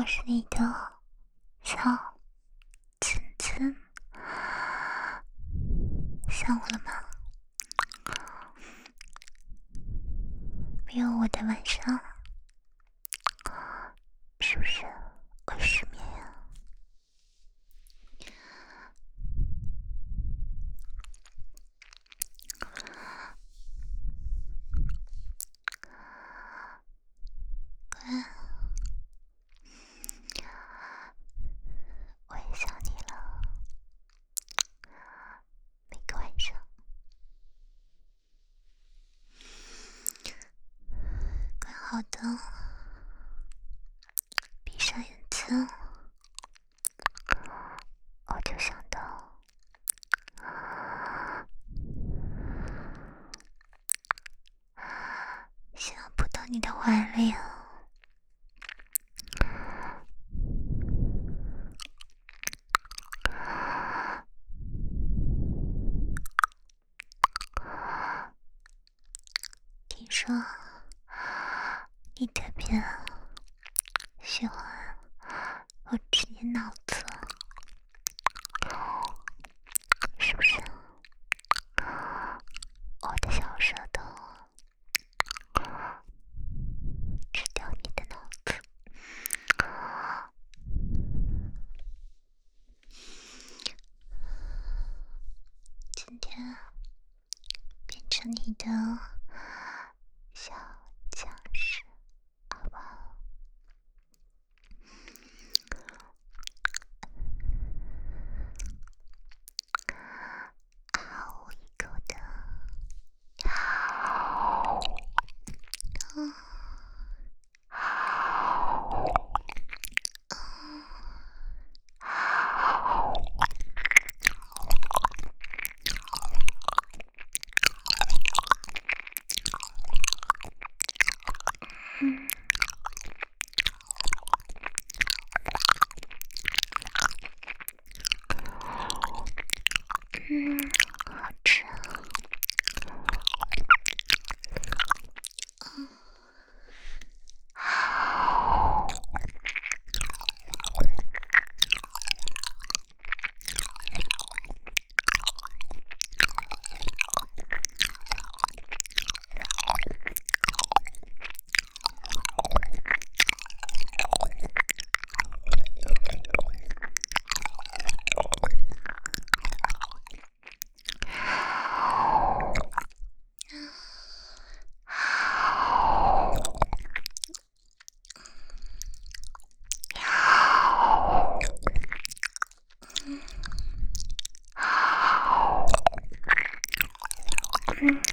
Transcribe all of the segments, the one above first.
我是你的小亲亲，想我了吗？没有我的晚上，是不是会失眠呀？乖。我也想你了，每个晚上。乖好的，闭上眼睛，我就想到，想要扑到你的怀里啊。说，你特别喜欢我吃你脑子，你变成你的。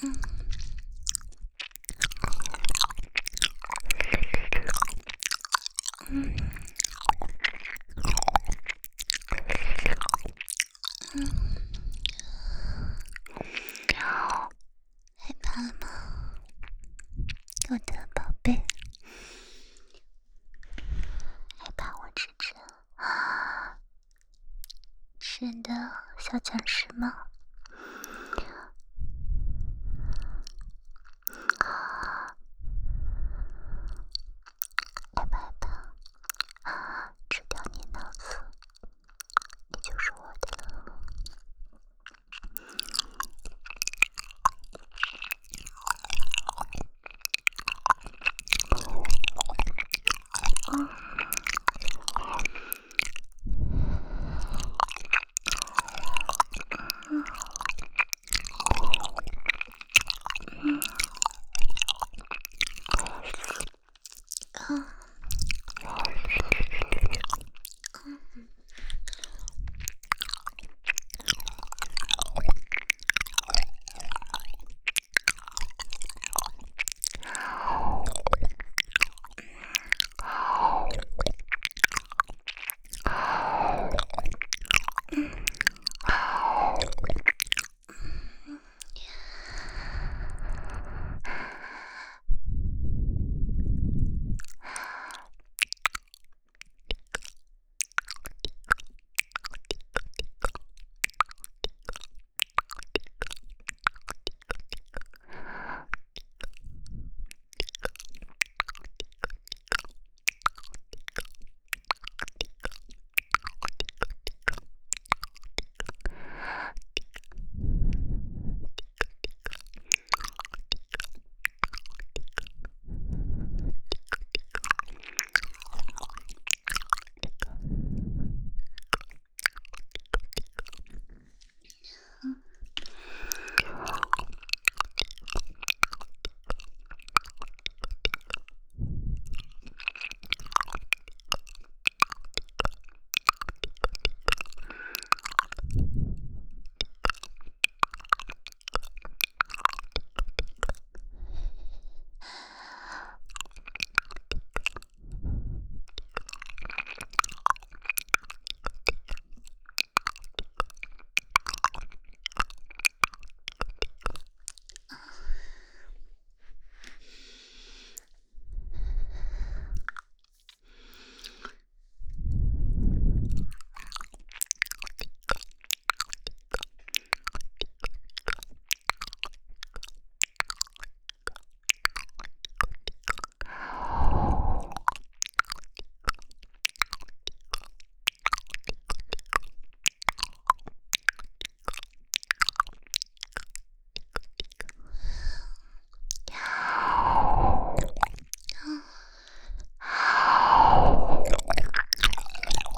人小强势吗？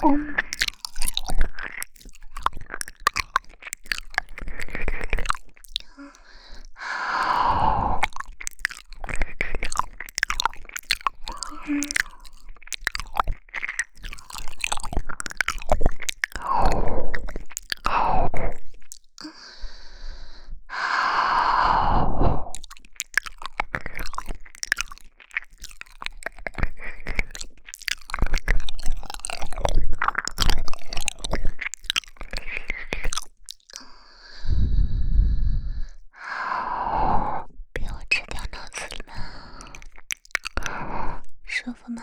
Oh. 舒服吗？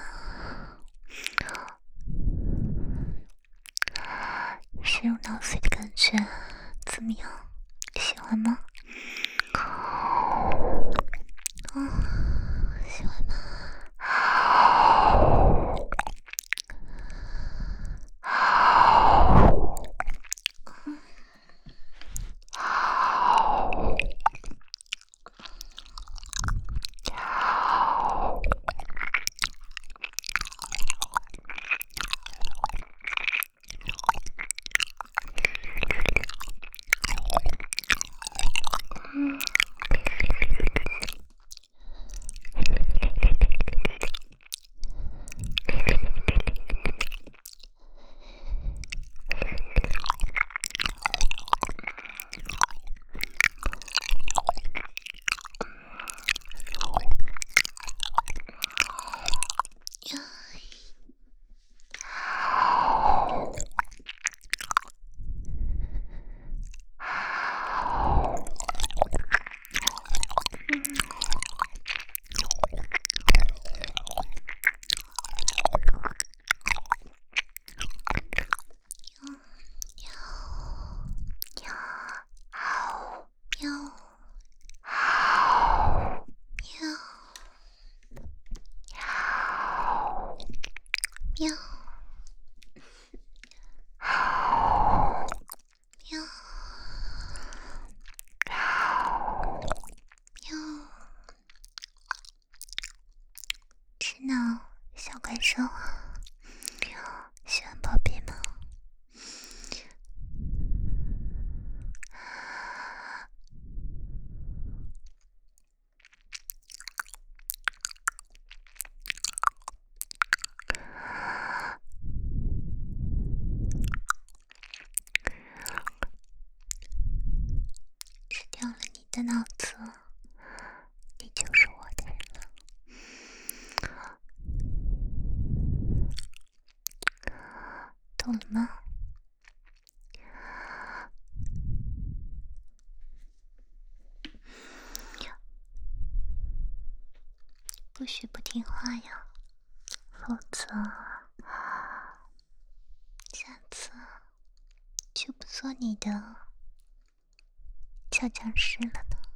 懂了吗？不许不听话呀，否则下次就不做你的。小僵尸了呢。